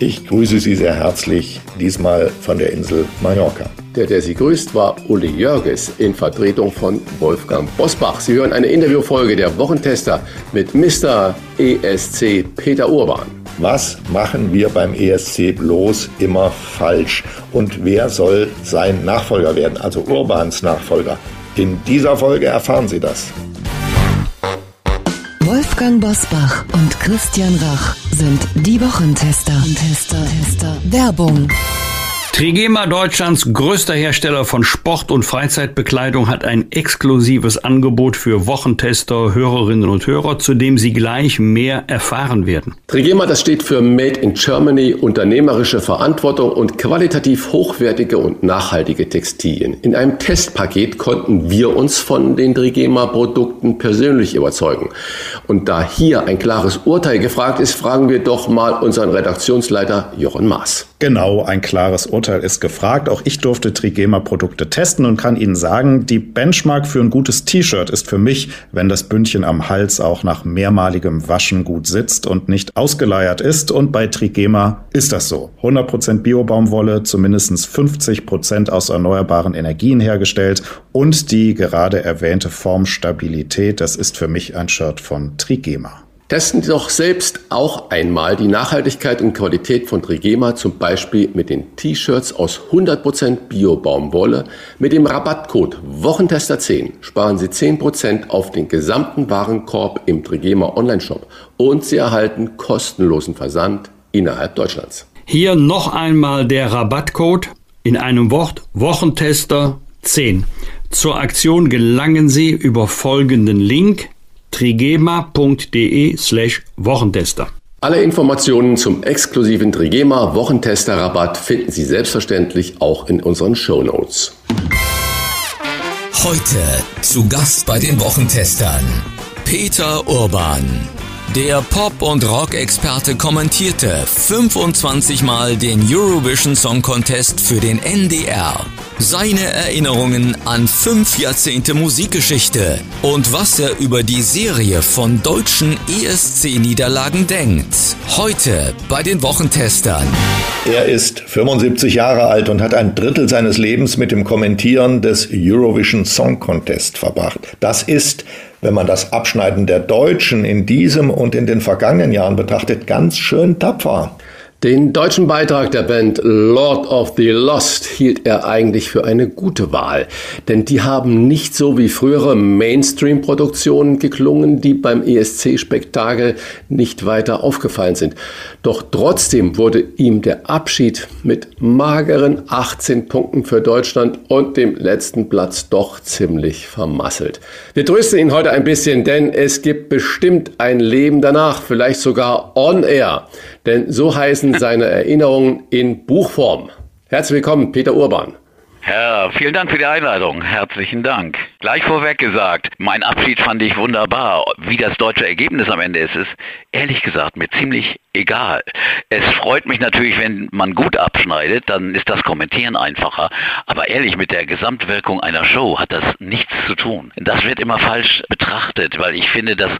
Ich grüße Sie sehr herzlich, diesmal von der Insel Mallorca. Der, der Sie grüßt, war Uli Jörges in Vertretung von Wolfgang Bosbach. Sie hören eine Interviewfolge der Wochentester mit Mr. ESC Peter Urban. Was machen wir beim ESC bloß immer falsch? Und wer soll sein Nachfolger werden, also Urbans Nachfolger? In dieser Folge erfahren Sie das. Wolfgang Bosbach und Christian Rach sind die Wochentester. Tester, Tester. Werbung. Trigema, Deutschlands größter Hersteller von Sport- und Freizeitbekleidung, hat ein exklusives Angebot für Wochentester, Hörerinnen und Hörer, zu dem Sie gleich mehr erfahren werden. Trigema, das steht für Made in Germany, unternehmerische Verantwortung und qualitativ hochwertige und nachhaltige Textilien. In einem Testpaket konnten wir uns von den Trigema-Produkten persönlich überzeugen. Und da hier ein klares Urteil gefragt ist, fragen wir doch mal unseren Redaktionsleiter Jochen Maas. Genau, ein klares Urteil ist gefragt. Auch ich durfte Trigema-Produkte testen und kann Ihnen sagen, die Benchmark für ein gutes T-Shirt ist für mich, wenn das Bündchen am Hals auch nach mehrmaligem Waschen gut sitzt und nicht ausgeleiert ist. Und bei Trigema ist das so. 100% Biobaumwolle, zumindest 50% aus erneuerbaren Energien hergestellt und die gerade erwähnte Formstabilität, das ist für mich ein Shirt von Trigema. Testen Sie doch selbst auch einmal die Nachhaltigkeit und Qualität von Trigema, zum Beispiel mit den T-Shirts aus 100% Bio-Baumwolle. Mit dem Rabattcode Wochentester10 sparen Sie 10% auf den gesamten Warenkorb im Trigema Onlineshop und Sie erhalten kostenlosen Versand innerhalb Deutschlands. Hier noch einmal der Rabattcode in einem Wort Wochentester10. Zur Aktion gelangen Sie über folgenden Link trigema.de slash Wochentester. Alle Informationen zum exklusiven Trigema Wochentester Rabatt finden Sie selbstverständlich auch in unseren Show Notes. Heute zu Gast bei den Wochentestern Peter Urban. Der Pop- und Rock-Experte kommentierte 25 Mal den Eurovision Song Contest für den NDR. Seine Erinnerungen an fünf Jahrzehnte Musikgeschichte und was er über die Serie von deutschen ESC-Niederlagen denkt. Heute bei den Wochentestern. Er ist 75 Jahre alt und hat ein Drittel seines Lebens mit dem Kommentieren des Eurovision Song Contest verbracht. Das ist wenn man das Abschneiden der Deutschen in diesem und in den vergangenen Jahren betrachtet, ganz schön tapfer. Den deutschen Beitrag der Band Lord of the Lost hielt er eigentlich für eine gute Wahl, denn die haben nicht so wie frühere Mainstream-Produktionen geklungen, die beim ESC-Spektakel nicht weiter aufgefallen sind. Doch trotzdem wurde ihm der Abschied mit mageren 18 Punkten für Deutschland und dem letzten Platz doch ziemlich vermasselt. Wir trösten ihn heute ein bisschen, denn es gibt bestimmt ein Leben danach, vielleicht sogar on air. Denn so heißen seine Erinnerungen in Buchform. Herzlich willkommen, Peter Urban. Herr, vielen Dank für die Einladung. Herzlichen Dank. Gleich vorweg gesagt, mein Abschied fand ich wunderbar. Wie das deutsche Ergebnis am Ende ist, ist ehrlich gesagt mir ziemlich egal. Es freut mich natürlich, wenn man gut abschneidet, dann ist das Kommentieren einfacher. Aber ehrlich, mit der Gesamtwirkung einer Show hat das nichts zu tun. Das wird immer falsch betrachtet, weil ich finde, dass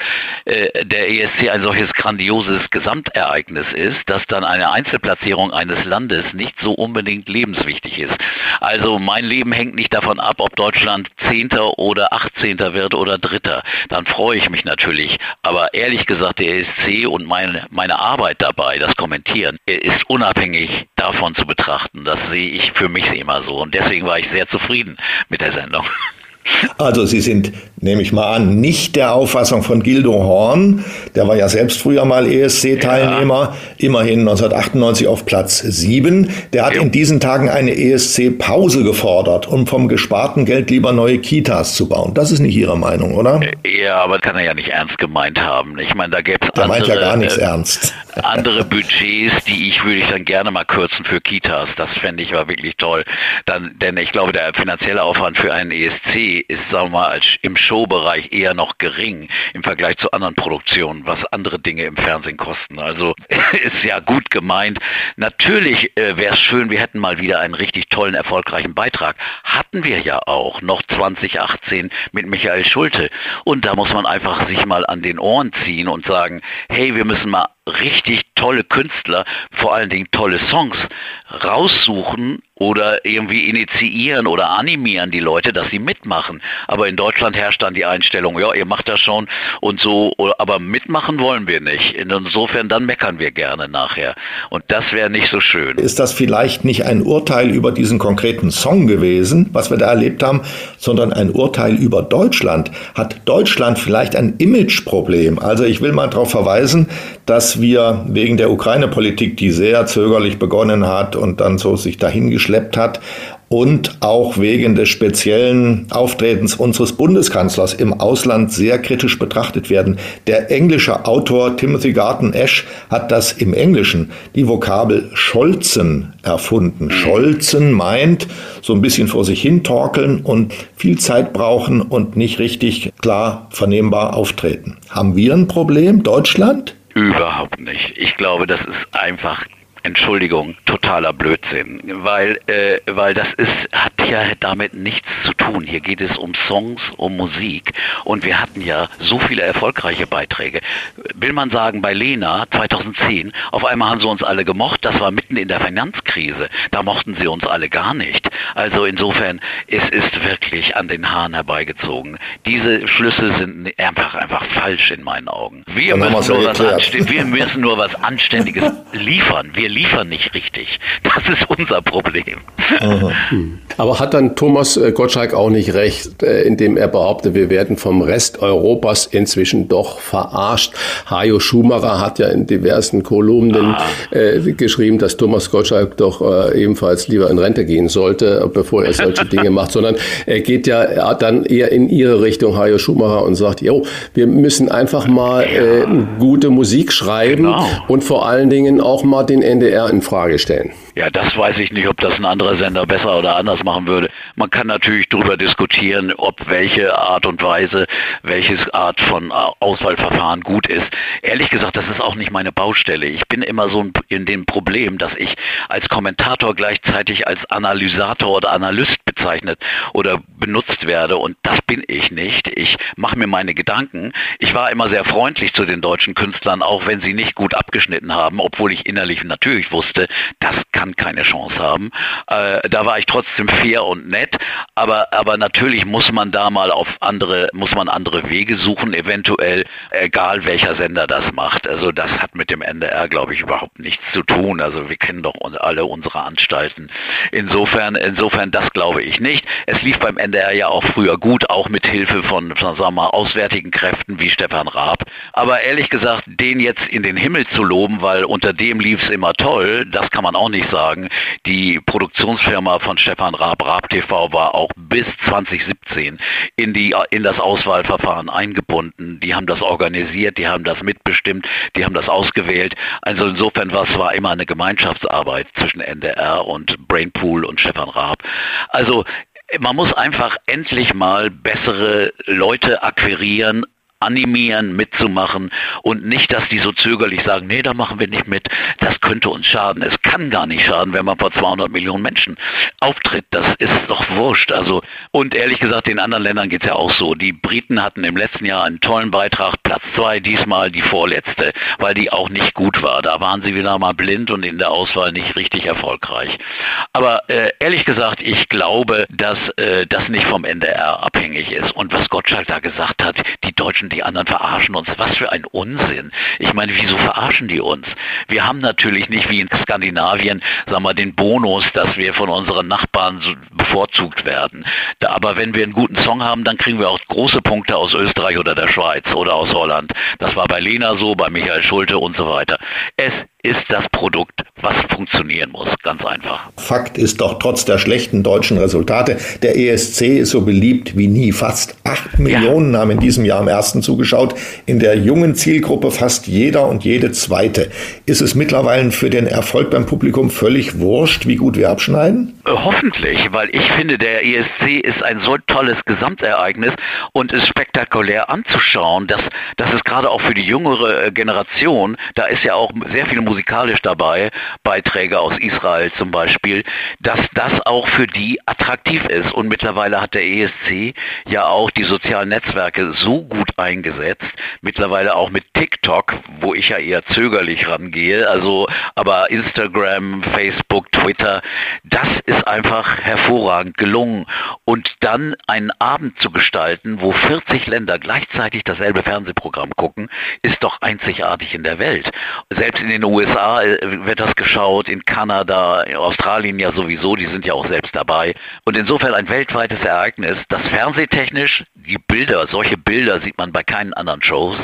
äh, der ESC ein solches grandioses Gesamtereignis ist, dass dann eine Einzelplatzierung eines Landes nicht so unbedingt lebenswichtig ist. Also mein Leben hängt nicht davon ab, ob Deutschland Zehnter oder Achtzehnter wird oder Dritter. Dann freue ich mich natürlich. Aber ehrlich gesagt, der ESC und meine, meine Arbeit Arbeit dabei, das Kommentieren, ist unabhängig davon zu betrachten. Das sehe ich für mich immer so. Und deswegen war ich sehr zufrieden mit der Sendung. Also Sie sind nehme ich mal an, nicht der Auffassung von Gildo Horn, der war ja selbst früher mal ESC-Teilnehmer, ja. immerhin 1998 auf Platz 7. Der hat ja. in diesen Tagen eine ESC-Pause gefordert, um vom gesparten Geld lieber neue Kitas zu bauen. Das ist nicht Ihre Meinung, oder? Ja, aber kann er ja nicht ernst gemeint haben. Ich meine, da gäbe es andere, meint ja gar nichts äh, ernst. andere Budgets, die ich würde ich dann gerne mal kürzen für Kitas. Das fände ich war wirklich toll. Dann, denn ich glaube, der finanzielle Aufwand für einen ESC ist, sagen wir mal, im Showbereich eher noch gering im Vergleich zu anderen Produktionen, was andere Dinge im Fernsehen kosten. Also ist ja gut gemeint. Natürlich äh, wäre es schön, wir hätten mal wieder einen richtig tollen, erfolgreichen Beitrag. Hatten wir ja auch noch 2018 mit Michael Schulte. Und da muss man einfach sich mal an den Ohren ziehen und sagen, hey, wir müssen mal richtig tolle Künstler, vor allen Dingen tolle Songs raussuchen oder irgendwie initiieren oder animieren die Leute, dass sie mitmachen. Aber in Deutschland herrscht dann die Einstellung, ja, ihr macht das schon und so, aber mitmachen wollen wir nicht. Insofern dann meckern wir gerne nachher. Und das wäre nicht so schön. Ist das vielleicht nicht ein Urteil über diesen konkreten Song gewesen, was wir da erlebt haben, sondern ein Urteil über Deutschland? Hat Deutschland vielleicht ein Imageproblem? Also ich will mal darauf verweisen, dass wir wegen der Ukraine-Politik, die sehr zögerlich begonnen hat und dann so sich dahingeschleppt hat, und auch wegen des speziellen Auftretens unseres Bundeskanzlers im Ausland sehr kritisch betrachtet werden. Der englische Autor Timothy Garton Ash hat das im Englischen die Vokabel Scholzen erfunden. Scholzen meint so ein bisschen vor sich hin torkeln und viel Zeit brauchen und nicht richtig klar vernehmbar auftreten. Haben wir ein Problem, Deutschland? Überhaupt nicht. Ich glaube, das ist einfach Entschuldigung, totaler Blödsinn, weil, äh, weil das ist, hat ja damit nichts zu tun. Hier geht es um Songs, um Musik und wir hatten ja so viele erfolgreiche Beiträge. Will man sagen, bei Lena 2010, auf einmal haben sie uns alle gemocht, das war mitten in der Finanzkrise, da mochten sie uns alle gar nicht. Also insofern, es ist wirklich an den Haaren herbeigezogen. Diese Schlüsse sind einfach, einfach falsch in meinen Augen. Wir, müssen nur, was wir müssen nur was Anständiges liefern. Wir liefern nicht richtig. Das ist unser Problem. Hm. Aber hat dann Thomas äh, Gottschalk auch nicht recht, äh, indem er behauptet, wir werden vom Rest Europas inzwischen doch verarscht? Hajo Schumacher hat ja in diversen Kolumnen ah. äh, geschrieben, dass Thomas Gottschalk doch äh, ebenfalls lieber in Rente gehen sollte, bevor er solche Dinge macht, sondern er geht ja dann eher in ihre Richtung, Hajo Schumacher, und sagt, jo, wir müssen einfach mal äh, gute Musik schreiben genau. und vor allen Dingen auch mal den NDR in Frage stellen. Ja, das weiß ich nicht, ob das ein anderer Sender besser oder anders machen würde. Man kann natürlich darüber diskutieren, ob welche Art und Weise, welches Art von Auswahlverfahren gut ist. Ehrlich gesagt, das ist auch nicht meine Baustelle. Ich bin immer so in dem Problem, dass ich als Kommentator gleichzeitig als Analysator oder Analyst bezeichnet oder benutzt werde und das bin ich nicht. Ich mache mir meine Gedanken. Ich war immer sehr freundlich zu den deutschen Künstlern, auch wenn sie nicht gut abgeschnitten haben, obwohl ich innerlich natürlich wusste, das kann kann keine Chance haben. Äh, da war ich trotzdem fair und nett, aber, aber natürlich muss man da mal auf andere, muss man andere Wege suchen, eventuell, egal welcher Sender das macht. Also das hat mit dem NDR, glaube ich, überhaupt nichts zu tun. Also wir kennen doch alle unsere Anstalten. Insofern, insofern, das glaube ich nicht. Es lief beim NDR ja auch früher gut, auch mit Hilfe von, sagen wir mal, auswärtigen Kräften wie Stefan Raab. Aber ehrlich gesagt, den jetzt in den Himmel zu loben, weil unter dem lief es immer toll, das kann man auch nicht sagen sagen, die Produktionsfirma von Stefan Raab, Raab TV, war auch bis 2017 in, die, in das Auswahlverfahren eingebunden. Die haben das organisiert, die haben das mitbestimmt, die haben das ausgewählt. Also insofern war es war immer eine Gemeinschaftsarbeit zwischen NDR und Brainpool und Stefan Raab. Also man muss einfach endlich mal bessere Leute akquirieren, animieren, mitzumachen und nicht, dass die so zögerlich sagen, nee, da machen wir nicht mit, das könnte uns schaden. Es kann gar nicht schaden, wenn man vor 200 Millionen Menschen auftritt. Das ist doch wurscht. Also, und ehrlich gesagt, in anderen Ländern geht es ja auch so. Die Briten hatten im letzten Jahr einen tollen Beitrag, Platz zwei, diesmal die vorletzte, weil die auch nicht gut war. Da waren sie wieder mal blind und in der Auswahl nicht richtig erfolgreich. Aber äh, ehrlich gesagt, ich glaube, dass äh, das nicht vom NDR abhängig ist. Und was Gottschalk da gesagt hat, die Deutschen laufen, die anderen verarschen uns. Was für ein Unsinn. Ich meine, wieso verarschen die uns? Wir haben natürlich nicht wie in Skandinavien, sagen wir, den Bonus, dass wir von unseren Nachbarn bevorzugt werden. Da, aber wenn wir einen guten Song haben, dann kriegen wir auch große Punkte aus Österreich oder der Schweiz oder aus Holland. Das war bei Lena so, bei Michael Schulte und so weiter. Es ist das Produkt, was funktionieren muss, ganz einfach. Fakt ist doch, trotz der schlechten deutschen Resultate, der ESC ist so beliebt wie nie. Fast acht Millionen ja. haben in diesem Jahr am ersten zugeschaut. In der jungen Zielgruppe fast jeder und jede zweite. Ist es mittlerweile für den Erfolg beim Publikum völlig wurscht, wie gut wir abschneiden? Äh, hoffentlich, weil ich finde, der ESC ist ein so tolles Gesamtereignis und ist spektakulär anzuschauen, dass, dass es gerade auch für die jüngere äh, Generation, da ist ja auch sehr viel musikalisch dabei, Beiträge aus Israel zum Beispiel, dass das auch für die attraktiv ist. Und mittlerweile hat der ESC ja auch die sozialen Netzwerke so gut eingesetzt, mittlerweile auch mit TikTok, wo ich ja eher zögerlich rangehe, also aber Instagram, Facebook, Twitter, das ist einfach hervorragend gelungen. Und dann einen Abend zu gestalten, wo 40 Länder gleichzeitig dasselbe Fernsehprogramm gucken, ist doch einzigartig in der Welt. Selbst in den USA USA äh, wird das geschaut, in Kanada, in Australien ja sowieso, die sind ja auch selbst dabei. Und insofern ein weltweites Ereignis, das fernsehtechnisch, die Bilder, solche Bilder sieht man bei keinen anderen Shows,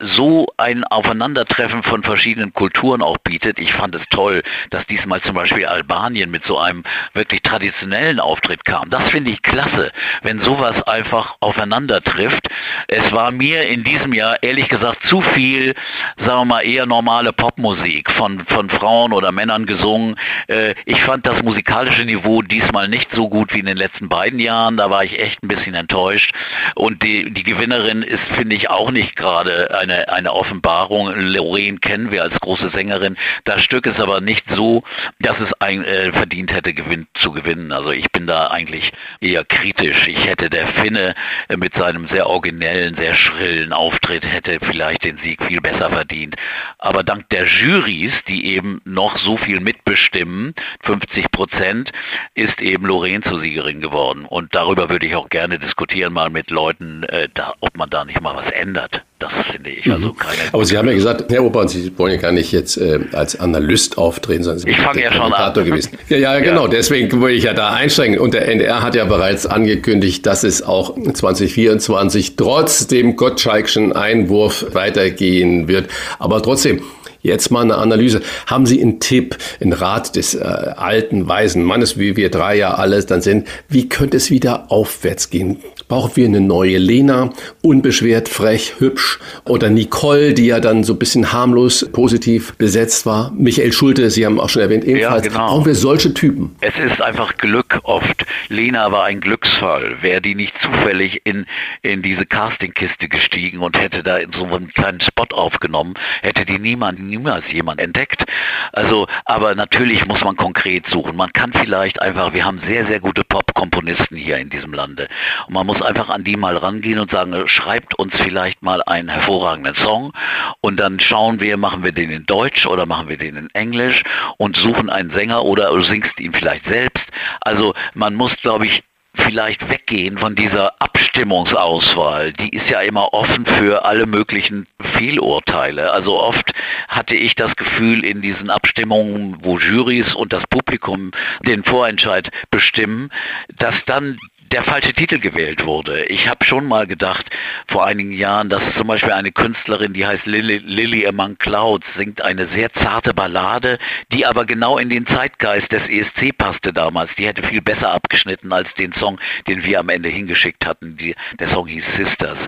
so ein Aufeinandertreffen von verschiedenen Kulturen auch bietet. Ich fand es toll, dass diesmal zum Beispiel Albanien mit so einem wirklich traditionellen Auftritt kam. Das finde ich klasse, wenn sowas einfach aufeinander trifft. Es war mir in diesem Jahr ehrlich gesagt zu viel, sagen wir mal, eher normale Popmusik. Musik von, von Frauen oder Männern gesungen. Äh, ich fand das musikalische Niveau diesmal nicht so gut wie in den letzten beiden Jahren. Da war ich echt ein bisschen enttäuscht. Und die, die Gewinnerin ist, finde ich, auch nicht gerade eine, eine Offenbarung. Lorraine kennen wir als große Sängerin. Das Stück ist aber nicht so, dass es ein, äh, verdient hätte, gewinn, zu gewinnen. Also ich bin da eigentlich eher kritisch. Ich hätte der Finne äh, mit seinem sehr originellen, sehr schrillen Auftritt hätte vielleicht den Sieg viel besser verdient. Aber dank der Jury Jurys, die eben noch so viel mitbestimmen, 50 Prozent, ist eben Lorraine zur Siegerin geworden. Und darüber würde ich auch gerne diskutieren mal mit Leuten, äh, da, ob man da nicht mal was ändert. Das finde ich also mhm. keine. Aber Sie haben ja gesagt, Herr Obern, Sie wollen ja gar nicht jetzt äh, als Analyst auftreten, sondern Sie sind ich fange ja schon an. gewesen. Ja, ja, genau. Ja. Deswegen wollte ich ja da einsteigen. Und der NDR hat ja bereits angekündigt, dass es auch 2024 trotz dem Gottschalkschen Einwurf weitergehen wird. Aber trotzdem, Jetzt mal eine Analyse. Haben Sie einen Tipp, einen Rat des äh, alten, weisen Mannes, wie wir drei ja alles dann sind? Wie könnte es wieder aufwärts gehen? Brauchen wir eine neue Lena, unbeschwert, frech, hübsch? Oder Nicole, die ja dann so ein bisschen harmlos positiv besetzt war? Michael Schulte, Sie haben auch schon erwähnt, ebenfalls. Ja, genau. Brauchen wir solche Typen? Es ist einfach Glück oft. Lena war ein Glücksfall. Wäre die nicht zufällig in, in diese Castingkiste gestiegen und hätte da in so einem kleinen Spot aufgenommen, hätte die niemand, niemals jemand entdeckt. Also, aber natürlich muss man konkret suchen. Man kann vielleicht einfach, wir haben sehr, sehr gute Pop-Komponisten hier in diesem Lande. Und man muss einfach an die mal rangehen und sagen, schreibt uns vielleicht mal einen hervorragenden Song und dann schauen wir, machen wir den in Deutsch oder machen wir den in Englisch und suchen einen Sänger oder singst ihn vielleicht selbst. Also man muss, glaube ich, vielleicht weggehen von dieser Abstimmungsauswahl. Die ist ja immer offen für alle möglichen Fehlurteile. Also oft hatte ich das Gefühl in diesen Abstimmungen, wo Jurys und das Publikum den Vorentscheid bestimmen, dass dann der falsche Titel gewählt wurde. Ich habe schon mal gedacht, vor einigen Jahren, dass zum Beispiel eine Künstlerin, die heißt Lily, Lily Among Clouds, singt eine sehr zarte Ballade, die aber genau in den Zeitgeist des ESC passte damals. Die hätte viel besser abgeschnitten als den Song, den wir am Ende hingeschickt hatten. Die, der Song hieß Sisters.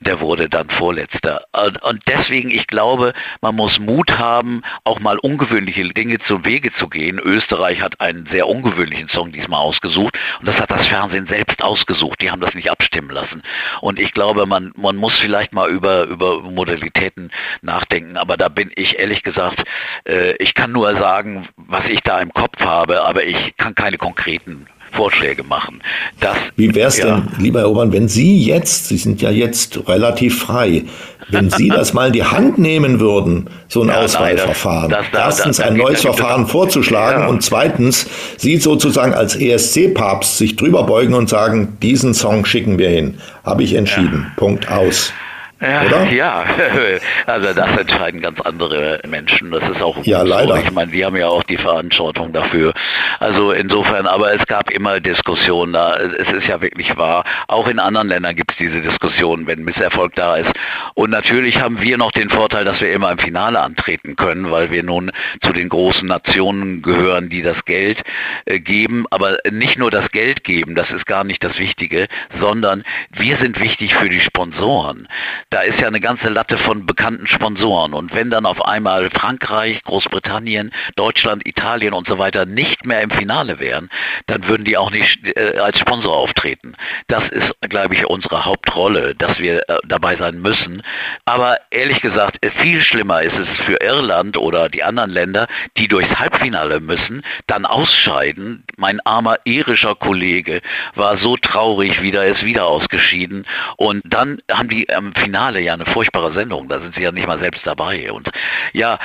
Der wurde dann vorletzter. Und, und deswegen, ich glaube, man muss Mut haben, auch mal ungewöhnliche Dinge zum Wege zu gehen. Österreich hat einen sehr ungewöhnlichen Song diesmal ausgesucht und das hat das Fernsehen selbst selbst ausgesucht. Die haben das nicht abstimmen lassen. Und ich glaube, man, man muss vielleicht mal über, über Modalitäten nachdenken. Aber da bin ich ehrlich gesagt, äh, ich kann nur sagen, was ich da im Kopf habe, aber ich kann keine konkreten Vorschläge machen. Das, Wie wäre es ja. denn, lieber Herr Obern, wenn Sie jetzt, Sie sind ja jetzt relativ frei, wenn Sie das mal in die Hand nehmen würden, so ein ja, Auswahlverfahren. Nein, das, das, Erstens ein neues Verfahren vorzuschlagen ja. und zweitens Sie sozusagen als ESC-Papst sich drüber beugen und sagen, diesen Song schicken wir hin. Habe ich entschieden. Punkt aus. Ja, oder? ja, also das entscheiden ganz andere Menschen. Das ist auch ja, leider. So. Ich meine, die haben ja auch die Verantwortung dafür. Also insofern, aber es gab immer Diskussionen da. Es ist ja wirklich wahr. Auch in anderen Ländern gibt es diese Diskussionen, wenn Misserfolg da ist. Und natürlich haben wir noch den Vorteil, dass wir immer im Finale antreten können, weil wir nun zu den großen Nationen gehören, die das Geld äh, geben. Aber nicht nur das Geld geben, das ist gar nicht das Wichtige, sondern wir sind wichtig für die Sponsoren da ist ja eine ganze Latte von bekannten Sponsoren. Und wenn dann auf einmal Frankreich, Großbritannien, Deutschland, Italien und so weiter nicht mehr im Finale wären, dann würden die auch nicht äh, als Sponsor auftreten. Das ist, glaube ich, unsere Hauptrolle, dass wir äh, dabei sein müssen. Aber ehrlich gesagt, viel schlimmer ist es für Irland oder die anderen Länder, die durchs Halbfinale müssen, dann ausscheiden. Mein armer irischer Kollege war so traurig wieder, ist wieder ausgeschieden. Und dann haben die am Finale Finale ja eine furchtbare Sendung. Da sind sie ja nicht mal selbst dabei. Und ja,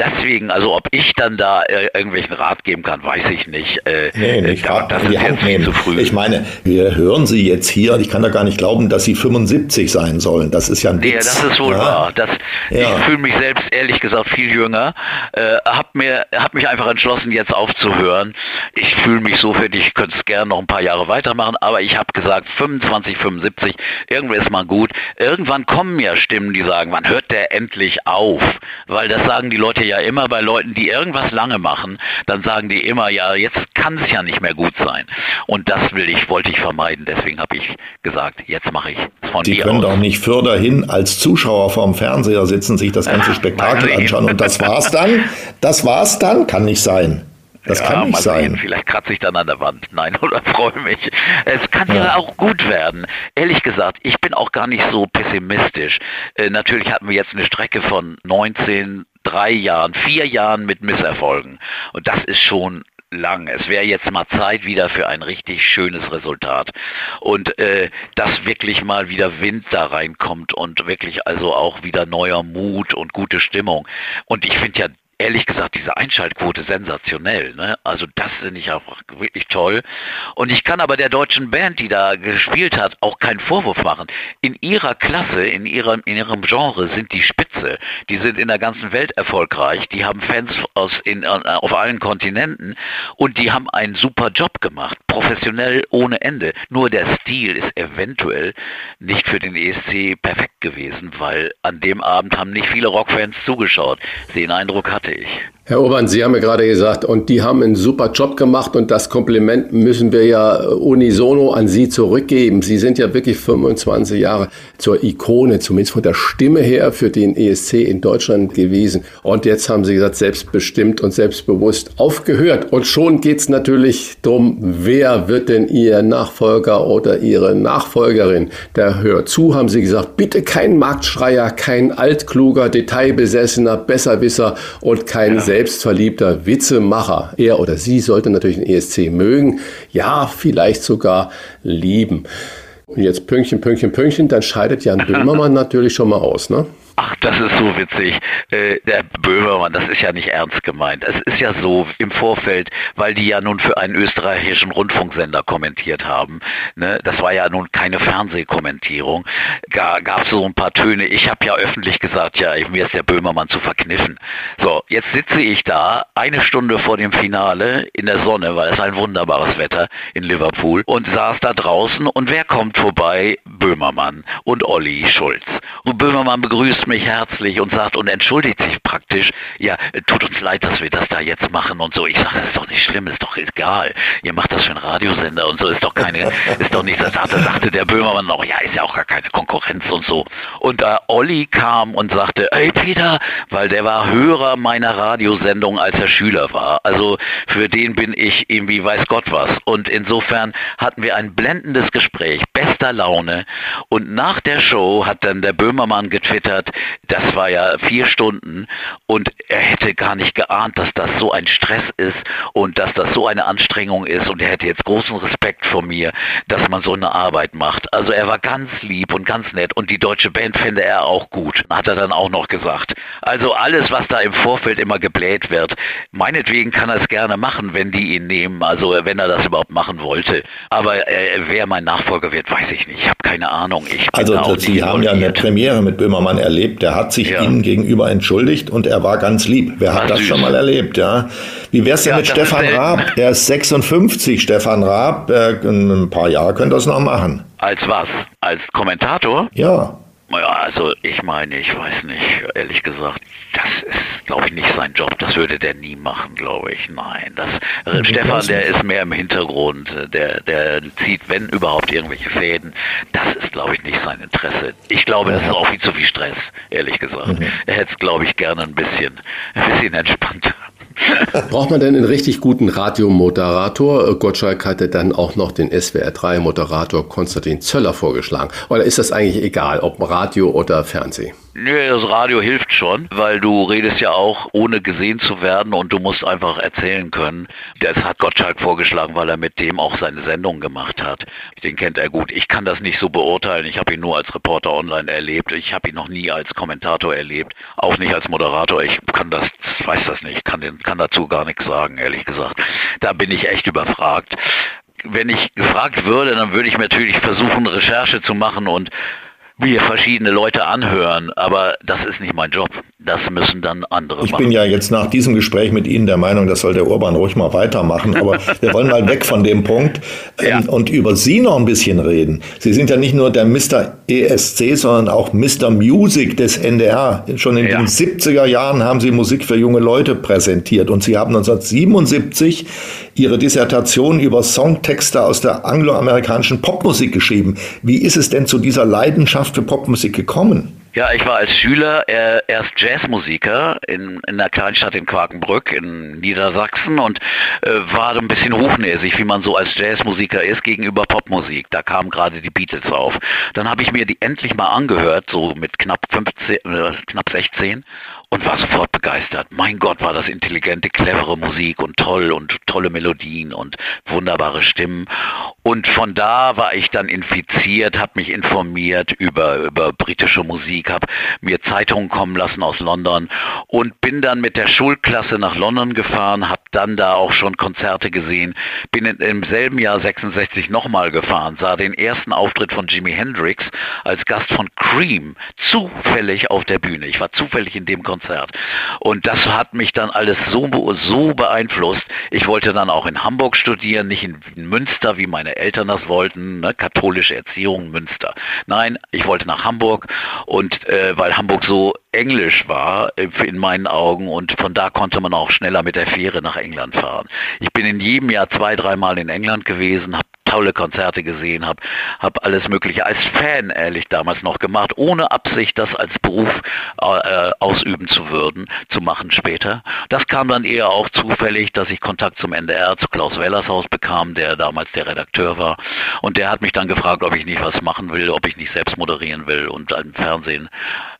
deswegen, also ob ich dann da äh, irgendwelchen Rat geben kann, weiß ich nicht. Äh, nee, nicht da, das ist jetzt viel zu früh. Ich meine, wir hören Sie jetzt hier, ich kann da gar nicht glauben, dass Sie 75 sein sollen. Das ist ja ein Witz. Nee, das ist wohl ja. wahr. Das, ja. Ich fühle mich selbst ehrlich gesagt viel jünger. Äh, hab mir, hab mich einfach entschlossen, jetzt aufzuhören. Ich fühle mich so fit, ich könnte es gerne noch ein paar Jahre weitermachen, aber ich habe gesagt, 25, 75, irgendwie ist mal gut. Irgendwann kommen ja Stimmen, die sagen, wann hört der endlich auf? Weil das sagen die Leute ja immer bei Leuten, die irgendwas lange machen, dann sagen die immer, ja, jetzt kann es ja nicht mehr gut sein. Und das will ich, wollte ich vermeiden. Deswegen habe ich gesagt, jetzt mache ich es von Sie dir können aus. doch nicht fürderhin als Zuschauer vorm Fernseher sitzen, sich das ganze Spektakel anschauen und das war's dann? Das war's dann? Kann nicht sein. Das ja, kann nicht sein. Vielleicht kratze ich dann an der Wand. Nein, oder freue mich. Es kann ja. ja. auch gut werden. Ehrlich gesagt, ich bin auch gar nicht so pessimistisch. Äh, natürlich hatten wir jetzt eine Strecke von 19, drei Jahren, vier Jahren mit Misserfolgen. Und das ist schon lang. Es wäre jetzt mal Zeit wieder für ein richtig schönes Resultat. Und äh, dass wirklich mal wieder Wind da reinkommt und wirklich also auch wieder neuer Mut und gute Stimmung. Und ich finde ja ehrlich gesagt diese Einschaltquote sensationell. Ne? Also das finde ich einfach wirklich toll. Und ich kann aber der deutschen Band, die da gespielt hat, auch keinen Vorwurf machen. In ihrer Klasse, in ihrem, in ihrem Genre sind die Spitze. Die sind in der ganzen Welt erfolgreich. Die haben Fans aus in, auf allen Kontinenten und die haben einen super Job gemacht. Professionell ohne Ende. Nur der Stil ist eventuell nicht für den ESC perfekt gewesen, weil an dem Abend haben nicht viele Rockfans zugeschaut. Den Eindruck hatte ich. Herr Obern, Sie haben ja gerade gesagt, und die haben einen super Job gemacht und das Kompliment müssen wir ja unisono an Sie zurückgeben. Sie sind ja wirklich 25 Jahre zur Ikone, zumindest von der Stimme her, für den ESC in Deutschland gewesen. Und jetzt haben Sie gesagt, selbstbestimmt und selbstbewusst aufgehört. Und schon geht es natürlich darum, wer wird denn Ihr Nachfolger oder Ihre Nachfolgerin? Der hört zu, haben Sie gesagt, bitte kein Marktschreier, kein altkluger, detailbesessener Besserwisser und kein ja selbstverliebter Witzemacher. Er oder sie sollte natürlich den ESC mögen, ja, vielleicht sogar lieben. Und jetzt Pünktchen, Pünktchen, Pünktchen, dann scheidet Jan Böhmermann natürlich schon mal aus, ne? Ach, das ist so witzig. Äh, der Böhmermann, das ist ja nicht ernst gemeint. Es ist ja so im Vorfeld, weil die ja nun für einen österreichischen Rundfunksender kommentiert haben. Ne? Das war ja nun keine Fernsehkommentierung. Ga, gab es so ein paar Töne. Ich habe ja öffentlich gesagt, ja, mir ist der Böhmermann zu verkniffen. So, jetzt sitze ich da, eine Stunde vor dem Finale in der Sonne, weil es ein wunderbares Wetter in Liverpool und saß da draußen und wer kommt vorbei? Böhmermann und Olli Schulz. Und Böhmermann begrüßt mich herzlich und sagt und entschuldigt sich praktisch, ja, tut uns leid, dass wir das da jetzt machen und so. Ich sage, ist doch nicht schlimm, ist doch egal. Ihr macht das für einen Radiosender und so, ist doch keine, ist doch nicht, das sagte, sagte der Böhmermann noch, ja, ist ja auch gar keine Konkurrenz und so. Und äh, Olli kam und sagte, ey Peter, weil der war Hörer meiner Radiosendung, als er Schüler war. Also für den bin ich irgendwie weiß Gott was. Und insofern hatten wir ein blendendes Gespräch, bester Laune. Und nach der Show hat dann der Böhmermann getwittert, das war ja vier Stunden und er hätte gar nicht geahnt, dass das so ein Stress ist und dass das so eine Anstrengung ist und er hätte jetzt großen Respekt vor mir, dass man so eine Arbeit macht. Also er war ganz lieb und ganz nett und die deutsche Band fände er auch gut, hat er dann auch noch gesagt. Also alles, was da im Vorfeld immer gebläht wird, meinetwegen kann er es gerne machen, wenn die ihn nehmen, also wenn er das überhaupt machen wollte. Aber äh, wer mein Nachfolger wird, weiß ich nicht. Ich habe keine Ahnung. also Sie haben ja eine Premiere mit Böhmermann erlebt. Der hat sich ja. Ihnen gegenüber entschuldigt und er war ganz lieb. Wer hat das süß. schon mal erlebt? Ja. Wie wär's denn ja, mit Stefan Raab? Der ist 56, Stefan Raab. in ein paar Jahre könnte das noch machen. Als was? Als Kommentator? Ja. Ja, also ich meine, ich weiß nicht, ehrlich gesagt, das ist, glaube ich, nicht sein Job. Das würde der nie machen, glaube ich. Nein, das äh, Stefan, der ist mehr im Hintergrund. Der, der zieht, wenn überhaupt, irgendwelche Fäden. Das ist, glaube ich, nicht sein Interesse. Ich glaube, das ist auch viel zu viel Stress, ehrlich gesagt. Mhm. Er hätte es, glaube ich, gerne ein bisschen, ein bisschen entspannter. Braucht man denn einen richtig guten Radiomoderator? Gottschalk hatte dann auch noch den SWR3-Moderator Konstantin Zöller vorgeschlagen. Oder ist das eigentlich egal, ob Radio oder Fernsehen? Nö, das Radio hilft schon, weil du redest ja auch, ohne gesehen zu werden und du musst einfach erzählen können. Das hat Gottschalk vorgeschlagen, weil er mit dem auch seine Sendung gemacht hat. Den kennt er gut. Ich kann das nicht so beurteilen. Ich habe ihn nur als Reporter online erlebt. Ich habe ihn noch nie als Kommentator erlebt, auch nicht als Moderator. Ich kann das, weiß das nicht, kann, den, kann dazu gar nichts sagen, ehrlich gesagt. Da bin ich echt überfragt. Wenn ich gefragt würde, dann würde ich natürlich versuchen, Recherche zu machen und mir verschiedene Leute anhören, aber das ist nicht mein Job. Das müssen dann andere ich machen. Ich bin ja jetzt nach diesem Gespräch mit Ihnen der Meinung, das soll der Urban ruhig mal weitermachen, aber wir wollen mal weg von dem Punkt ähm, ja. und über Sie noch ein bisschen reden. Sie sind ja nicht nur der Mr. ESC, sondern auch Mr. Music des NDR. Schon in ja. den 70er Jahren haben Sie Musik für junge Leute präsentiert und Sie haben 1977 Ihre Dissertation über Songtexte aus der angloamerikanischen Popmusik geschrieben. Wie ist es denn zu dieser Leidenschaft für Popmusik gekommen? Ja, ich war als Schüler äh, erst Jazzmusiker in, in einer Kleinstadt in Quakenbrück in Niedersachsen und äh, war ein bisschen hochnäsig, wie man so als Jazzmusiker ist gegenüber Popmusik. Da kamen gerade die Beatles auf. Dann habe ich mir die endlich mal angehört, so mit knapp 15, äh, knapp 16 und war sofort begeistert. Mein Gott, war das intelligente, clevere Musik und toll und tolle Melodien und wunderbare Stimmen. Und von da war ich dann infiziert, habe mich informiert über, über britische Musik, habe mir Zeitungen kommen lassen aus London und bin dann mit der Schulklasse nach London gefahren, habe dann da auch schon Konzerte gesehen, bin in, im selben Jahr 66 nochmal gefahren, sah den ersten Auftritt von Jimi Hendrix als Gast von Cream zufällig auf der Bühne. Ich war zufällig in dem Konzert. Und das hat mich dann alles so, so beeinflusst. Ich wollte dann auch in Hamburg studieren, nicht in Münster, wie meine Eltern das wollten, ne? katholische Erziehung Münster. Nein, ich wollte nach Hamburg und äh, weil Hamburg so englisch war äh, in meinen Augen und von da konnte man auch schneller mit der Fähre nach England fahren. Ich bin in jedem Jahr zwei, dreimal in England gewesen, habe tolle Konzerte gesehen, habe hab alles Mögliche als Fan ehrlich damals noch gemacht, ohne Absicht, das als Beruf äh, ausüben zu würden, zu machen später. Das kam dann eher auch zufällig, dass ich Kontakt zum NDR, zu Klaus Wellershaus bekam, der damals der Redakteur war. Und der hat mich dann gefragt, ob ich nicht was machen will, ob ich nicht selbst moderieren will und im Fernsehen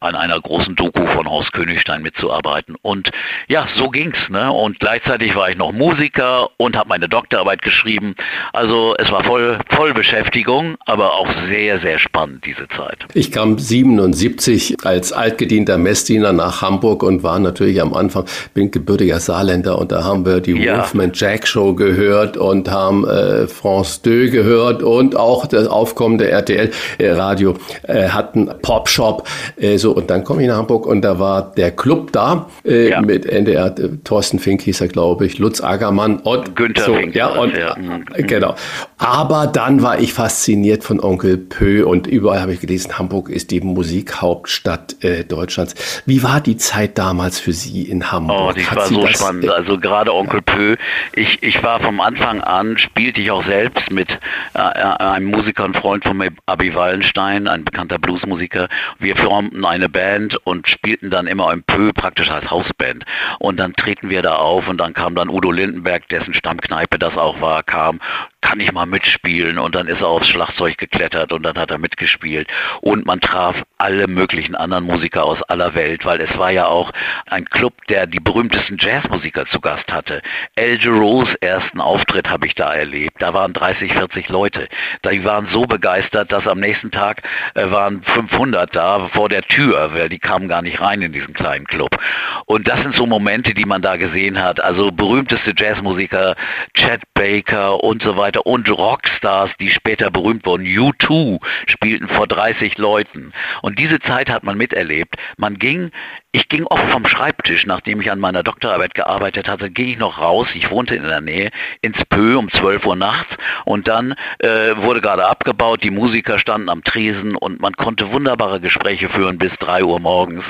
an einer großen Doku von Horst Königstein mitzuarbeiten. Und ja, so ging's. Ne? Und gleichzeitig war ich noch Musiker und habe meine Doktorarbeit geschrieben. Also es war voll, voll Beschäftigung, aber auch sehr, sehr spannend diese Zeit. Ich kam 77 als altgedienter Messdiener nach Hamburg und war natürlich am Anfang, bin gebürtiger Saarländer und da haben wir die ja. Wolfman Jack Show gehört und haben äh, France 2 gehört und auch das aufkommende RTL äh, Radio äh, hatten Pop Shop äh, so und dann komme ich nach Hamburg und da war der Club da äh, ja. mit NDR äh, Thorsten Fink hieß er glaube ich Lutz Agermann und Günther so, Fink ja und ja. Äh, genau aber dann war ich fasziniert von Onkel Pö und überall habe ich gelesen, Hamburg ist die Musikhauptstadt äh, Deutschlands. Wie war die Zeit damals für Sie in Hamburg? Oh, die Hat war Sie so spannend. Äh, also gerade Onkel Pö. Ich, ich war vom Anfang an, spielte ich auch selbst mit äh, einem Musiker und Freund von mir, Abi Wallenstein, ein bekannter Bluesmusiker. Wir formten eine Band und spielten dann immer im Pö praktisch als Hausband. Und dann treten wir da auf und dann kam dann Udo Lindenberg, dessen Stammkneipe das auch war, kam kann ich mal mitspielen und dann ist er aufs Schlagzeug geklettert und dann hat er mitgespielt und man traf alle möglichen anderen Musiker aus aller Welt, weil es war ja auch ein Club, der die berühmtesten Jazzmusiker zu Gast hatte. El Giroux ersten Auftritt habe ich da erlebt. Da waren 30, 40 Leute. Die waren so begeistert, dass am nächsten Tag äh, waren 500 da vor der Tür, weil die kamen gar nicht rein in diesen kleinen Club. Und das sind so Momente, die man da gesehen hat. Also berühmteste Jazzmusiker, Chad Baker und so weiter und Rockstars, die später berühmt wurden. U2 spielten vor 30 Leuten. Und diese Zeit hat man miterlebt. Man ging ich ging oft vom Schreibtisch, nachdem ich an meiner Doktorarbeit gearbeitet hatte, ging ich noch raus, ich wohnte in der Nähe, ins Pö um 12 Uhr nachts und dann äh, wurde gerade abgebaut, die Musiker standen am Tresen und man konnte wunderbare Gespräche führen bis 3 Uhr morgens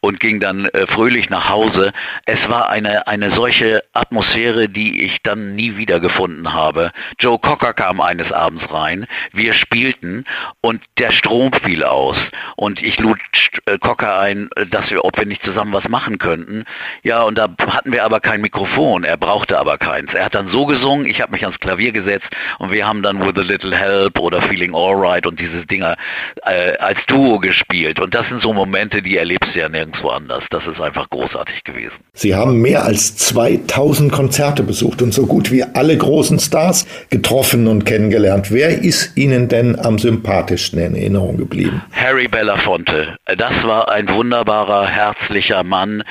und ging dann äh, fröhlich nach Hause. Es war eine, eine solche Atmosphäre, die ich dann nie wiedergefunden habe. Joe Cocker kam eines Abends rein, wir spielten und der Strom fiel aus und ich lud äh, Cocker ein, dass wir, ob wir nicht zusammen was machen könnten. Ja, und da hatten wir aber kein Mikrofon, er brauchte aber keins. Er hat dann so gesungen, ich habe mich ans Klavier gesetzt und wir haben dann With a Little Help oder Feeling Alright und diese Dinger äh, als Duo gespielt. Und das sind so Momente, die erlebst du ja nirgendwo anders. Das ist einfach großartig gewesen. Sie haben mehr als 2000 Konzerte besucht und so gut wie alle großen Stars getroffen und kennengelernt. Wer ist Ihnen denn am sympathischsten in Erinnerung geblieben? Harry Belafonte. Das war ein wunderbarer, herzlicher Mann,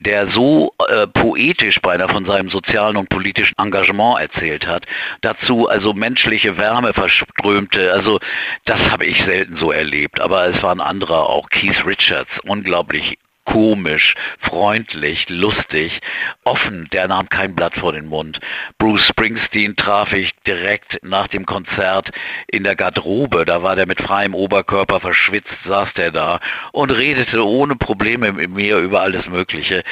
der so äh, poetisch beinahe von seinem sozialen und politischen Engagement erzählt hat, dazu also menschliche Wärme verströmte, also das habe ich selten so erlebt, aber es waren andere auch, Keith Richards, unglaublich komisch, freundlich, lustig, offen, der nahm kein Blatt vor den Mund. Bruce Springsteen traf ich direkt nach dem Konzert in der Garderobe, da war der mit freiem Oberkörper verschwitzt, saß der da und redete ohne Probleme mit mir über alles Mögliche.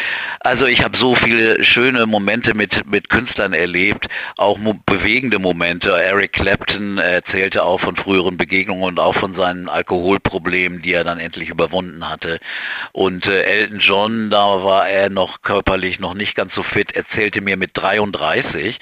Also ich habe so viele schöne Momente mit, mit Künstlern erlebt, auch bewegende Momente. Eric Clapton erzählte auch von früheren Begegnungen und auch von seinen Alkoholproblemen, die er dann endlich überwunden hatte. Und äh, Elton John, da war er noch körperlich noch nicht ganz so fit, erzählte mir mit 33,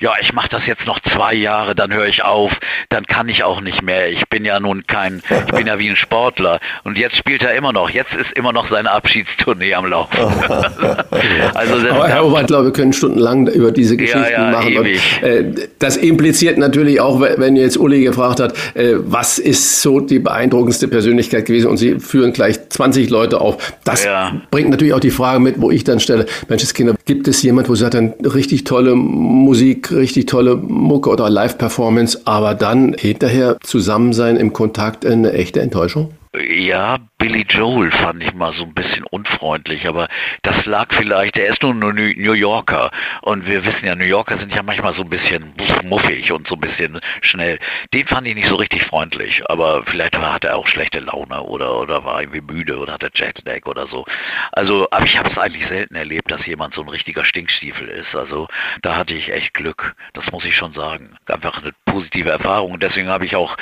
ja, ich mache das jetzt noch zwei Jahre, dann höre ich auf, dann kann ich auch nicht mehr. Ich bin ja nun kein, ich bin ja wie ein Sportler. Und jetzt spielt er immer noch. Jetzt ist immer noch seine Abschiedstournee am Laufen. also das, Aber Herr Obert, glaube wir können stundenlang über diese Geschichten ja, ja, machen. Und, äh, das impliziert natürlich auch, wenn jetzt Uli gefragt hat, äh, was ist so die beeindruckendste Persönlichkeit gewesen und Sie führen gleich 20 Leute auf. Das ja. bringt natürlich auch die Frage mit, wo ich dann stelle, Menschenskinder, gibt es jemand, wo sie sagt, dann richtig tolle Musik, richtig tolle Mucke oder Live-Performance, aber dann hinterher zusammen sein im Kontakt eine echte Enttäuschung? Ja, Billy Joel fand ich mal so ein bisschen unfreundlich, aber das lag vielleicht, er ist nur ein New Yorker und wir wissen ja, New Yorker sind ja manchmal so ein bisschen muffig und so ein bisschen schnell. Den fand ich nicht so richtig freundlich, aber vielleicht hatte er auch schlechte Laune oder, oder war irgendwie müde oder hatte Jetlag oder so. Also, aber ich habe es eigentlich selten erlebt, dass jemand so ein richtiger Stinkstiefel ist. Also da hatte ich echt Glück, das muss ich schon sagen. Einfach eine positive Erfahrung deswegen habe ich auch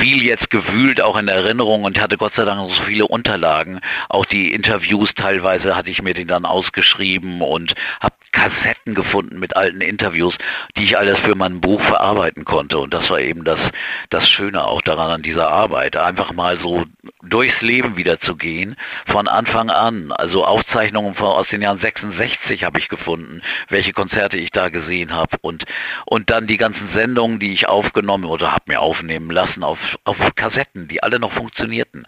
viel jetzt gewühlt, auch in Erinnerung und hatte Gott sei Dank so viele Unterlagen. Auch die Interviews teilweise hatte ich mir den dann ausgeschrieben und habe Kassetten gefunden mit alten Interviews, die ich alles für mein Buch verarbeiten konnte. Und das war eben das, das Schöne auch daran an dieser Arbeit. Einfach mal so durchs Leben wieder zu gehen, von Anfang an. Also Aufzeichnungen von, aus den Jahren 66 habe ich gefunden, welche Konzerte ich da gesehen habe. Und, und dann die ganzen Sendungen, die ich aufgenommen oder habe mir aufnehmen lassen auf, auf Kassetten, die alle noch funktionierten.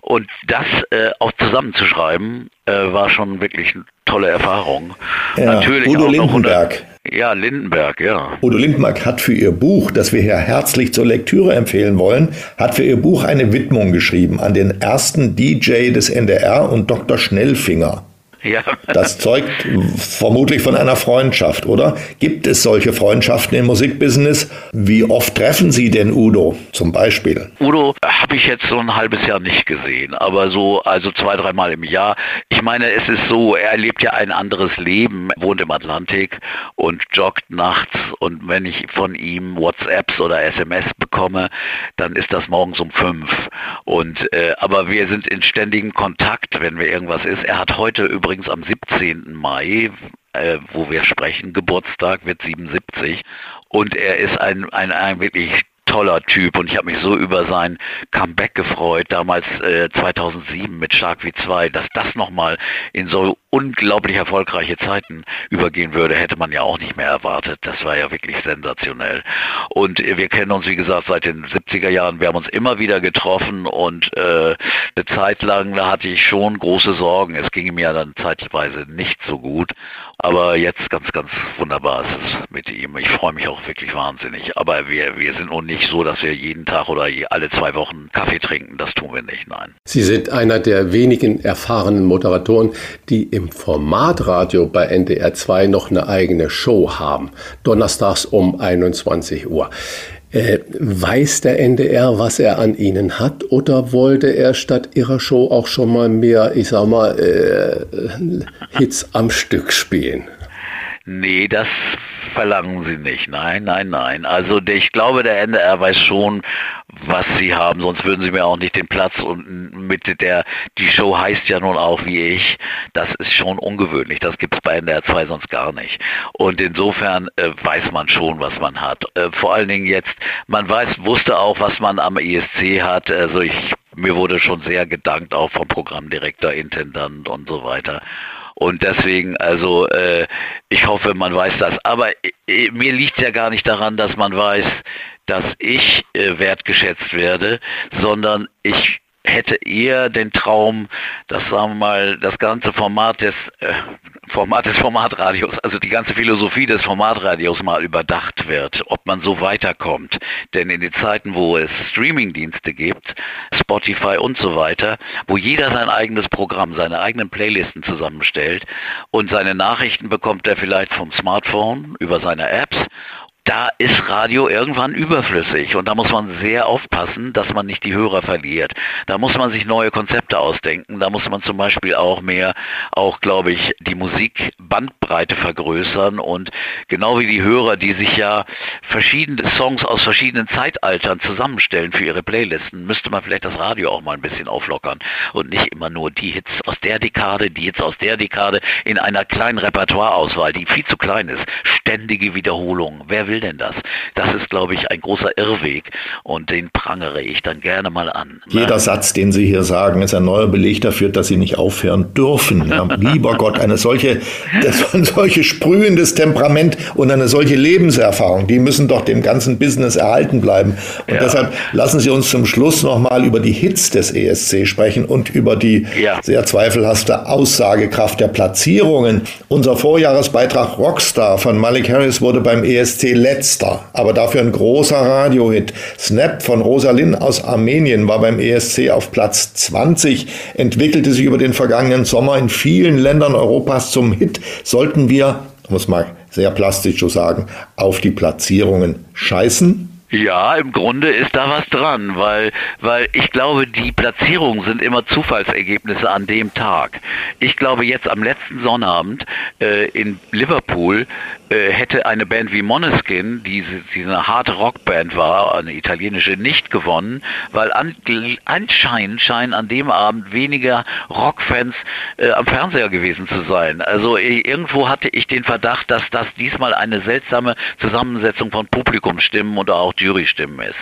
Und das äh, auch zusammenzuschreiben, äh, war schon wirklich eine tolle Erfahrung. Ja, Natürlich Udo Lindenberg. ja, Lindenberg, ja. Udo Lindenberg hat für ihr Buch, das wir hier herzlich zur Lektüre empfehlen wollen, hat für ihr Buch eine Widmung geschrieben an den ersten DJ des NDR und Dr. Schnellfinger. Ja. Das zeugt vermutlich von einer Freundschaft, oder? Gibt es solche Freundschaften im Musikbusiness? Wie oft treffen Sie denn Udo zum Beispiel? Udo habe ich jetzt so ein halbes Jahr nicht gesehen, aber so, also zwei, dreimal im Jahr. Ich meine, es ist so, er lebt ja ein anderes Leben, wohnt im Atlantik und joggt nachts und wenn ich von ihm WhatsApps oder SMS bekomme, dann ist das morgens um fünf. Und äh, aber wir sind in ständigem Kontakt, wenn wir irgendwas ist. Er hat heute übrigens am 17. Mai äh, wo wir sprechen, Geburtstag wird 77 und er ist ein, ein, ein wirklich toller Typ und ich habe mich so über sein Comeback gefreut, damals äh, 2007 mit Shark V2, dass das nochmal in so unglaublich erfolgreiche Zeiten übergehen würde, hätte man ja auch nicht mehr erwartet. Das war ja wirklich sensationell. Und äh, wir kennen uns, wie gesagt, seit den 70er Jahren. Wir haben uns immer wieder getroffen und äh, eine Zeit lang, hatte ich schon große Sorgen. Es ging mir dann zeitweise nicht so gut. Aber jetzt ganz, ganz wunderbar ist es mit ihm. Ich freue mich auch wirklich wahnsinnig. Aber wir, wir sind nun nicht so, dass wir jeden Tag oder alle zwei Wochen Kaffee trinken. Das tun wir nicht, nein. Sie sind einer der wenigen erfahrenen Moderatoren, die im Formatradio bei NDR 2 noch eine eigene Show haben. Donnerstags um 21 Uhr. Äh, weiß der NDR, was er an Ihnen hat, oder wollte er statt Ihrer Show auch schon mal mehr, ich sag mal, äh, Hits am Stück spielen? Nee, das verlangen sie nicht. Nein, nein, nein. Also ich glaube, der NDR weiß schon, was sie haben, sonst würden sie mir auch nicht den Platz und mit der, die Show heißt ja nun auch wie ich, das ist schon ungewöhnlich. Das gibt es bei NDR 2 sonst gar nicht. Und insofern äh, weiß man schon, was man hat. Äh, vor allen Dingen jetzt, man weiß, wusste auch, was man am ESC hat. Also ich mir wurde schon sehr gedankt, auch vom Programmdirektor, Intendant und so weiter. Und deswegen, also äh, ich hoffe, man weiß das. Aber äh, mir liegt ja gar nicht daran, dass man weiß, dass ich äh, wertgeschätzt werde, sondern ich hätte eher den Traum, dass sagen wir mal das ganze Format des äh, Format des Formatradios, also die ganze Philosophie des Formatradios mal überdacht wird, ob man so weiterkommt. Denn in den Zeiten, wo es Streamingdienste gibt, Spotify und so weiter, wo jeder sein eigenes Programm, seine eigenen Playlisten zusammenstellt und seine Nachrichten bekommt er vielleicht vom Smartphone über seine Apps da ist Radio irgendwann überflüssig und da muss man sehr aufpassen, dass man nicht die Hörer verliert. Da muss man sich neue Konzepte ausdenken. Da muss man zum Beispiel auch mehr, auch glaube ich, die Musikbandbreite vergrößern und genau wie die Hörer, die sich ja verschiedene Songs aus verschiedenen Zeitaltern zusammenstellen für ihre Playlisten, müsste man vielleicht das Radio auch mal ein bisschen auflockern und nicht immer nur die Hits aus der Dekade, die Hits aus der Dekade in einer kleinen Repertoireauswahl, die viel zu klein ist. Ständige Wiederholung. Wer will will denn das? Das ist, glaube ich, ein großer Irrweg und den prangere ich dann gerne mal an. Jeder Satz, den Sie hier sagen, ist ein neuer Beleg dafür, dass Sie nicht aufhören dürfen. Ja, lieber Gott, eine solche, das, ein solche sprühendes Temperament und eine solche Lebenserfahrung, die müssen doch dem ganzen Business erhalten bleiben. Und ja. deshalb lassen Sie uns zum Schluss nochmal über die Hits des ESC sprechen und über die ja. sehr zweifelhafte Aussagekraft der Platzierungen. Unser Vorjahresbeitrag Rockstar von Malik Harris wurde beim ESC letzter, aber dafür ein großer Radiohit. Snap von Rosalyn aus Armenien war beim ESC auf Platz 20, entwickelte sich über den vergangenen Sommer in vielen Ländern Europas zum Hit. Sollten wir, muss man sehr plastisch so sagen, auf die Platzierungen scheißen? Ja, im Grunde ist da was dran, weil, weil ich glaube, die Platzierungen sind immer Zufallsergebnisse an dem Tag. Ich glaube, jetzt am letzten Sonnabend äh, in Liverpool äh, hätte eine Band wie Moneskin, die, die eine harte Rockband war, eine italienische, nicht gewonnen, weil an, anscheinend scheinen an dem Abend weniger Rockfans äh, am Fernseher gewesen zu sein. Also irgendwo hatte ich den Verdacht, dass das diesmal eine seltsame Zusammensetzung von Publikumsstimmen und auch Jurystimmen ist.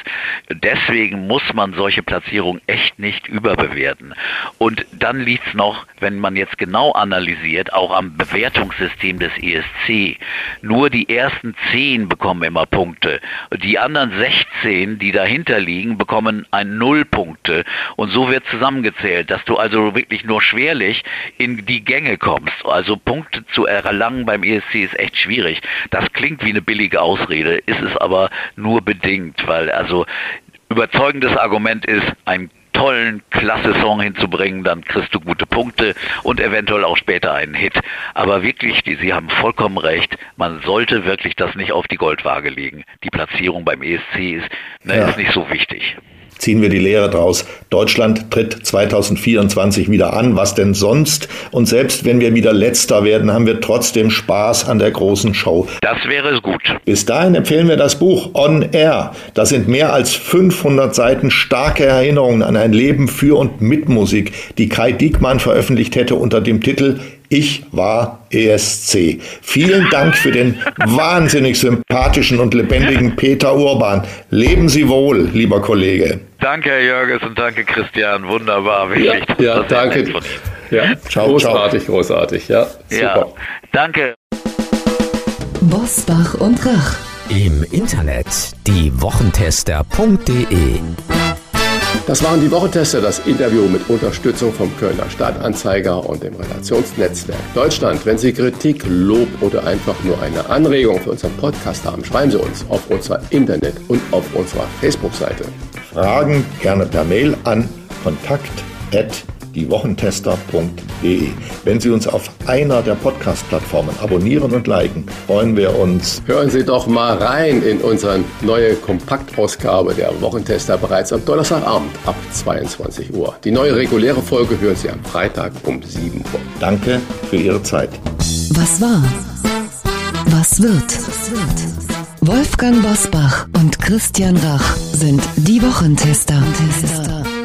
Deswegen muss man solche Platzierungen echt nicht überbewerten. Und dann liegt es noch, wenn man jetzt genau analysiert, auch am Bewertungssystem des ESC. Nur die ersten zehn bekommen immer Punkte. Die anderen 16, die dahinter liegen, bekommen ein Nullpunkte. Und so wird zusammengezählt, dass du also wirklich nur schwerlich in die Gänge kommst. Also Punkte zu erlangen beim ESC ist echt schwierig. Das klingt wie eine billige Ausrede, ist es aber nur bedingt unbedingt, weil also überzeugendes Argument ist, einen tollen, klasse Song hinzubringen, dann kriegst du gute Punkte und eventuell auch später einen Hit. Aber wirklich, die, Sie haben vollkommen recht, man sollte wirklich das nicht auf die Goldwaage legen. Die Platzierung beim ESC ist, ne, ja. ist nicht so wichtig ziehen wir die Lehre draus. Deutschland tritt 2024 wieder an. Was denn sonst? Und selbst wenn wir wieder letzter werden, haben wir trotzdem Spaß an der großen Show. Das wäre gut. Bis dahin empfehlen wir das Buch On Air. Das sind mehr als 500 Seiten starke Erinnerungen an ein Leben für und mit Musik, die Kai Diekmann veröffentlicht hätte unter dem Titel Ich war ESC. Vielen Dank für den wahnsinnig sympathischen und lebendigen Peter Urban. Leben Sie wohl, lieber Kollege. Danke, Herr Jörges, und danke, Christian. Wunderbar, wirklich. Ja, ja danke. Ja, ciao, großartig, ciao. großartig. Ja, super. Ja, danke. Bosbach und Rach. Im Internet diewochentester.de das waren die Wochentester, das Interview mit Unterstützung vom Kölner Stadtanzeiger und dem Relationsnetzwerk Deutschland. Wenn Sie Kritik, Lob oder einfach nur eine Anregung für unseren Podcast haben, schreiben Sie uns auf unserer Internet- und auf unserer Facebook-Seite. Fragen gerne per Mail an kontakt@ diewochentester.de. Wenn Sie uns auf einer der Podcast-Plattformen abonnieren und liken, freuen wir uns. Hören Sie doch mal rein in unsere neue Kompaktausgabe der Wochentester bereits am Donnerstagabend ab 22 Uhr. Die neue reguläre Folge hören Sie am Freitag um 7 Uhr. Danke für Ihre Zeit. Was war? Was wird? Wolfgang Bosbach und Christian Rach sind die Wochentester.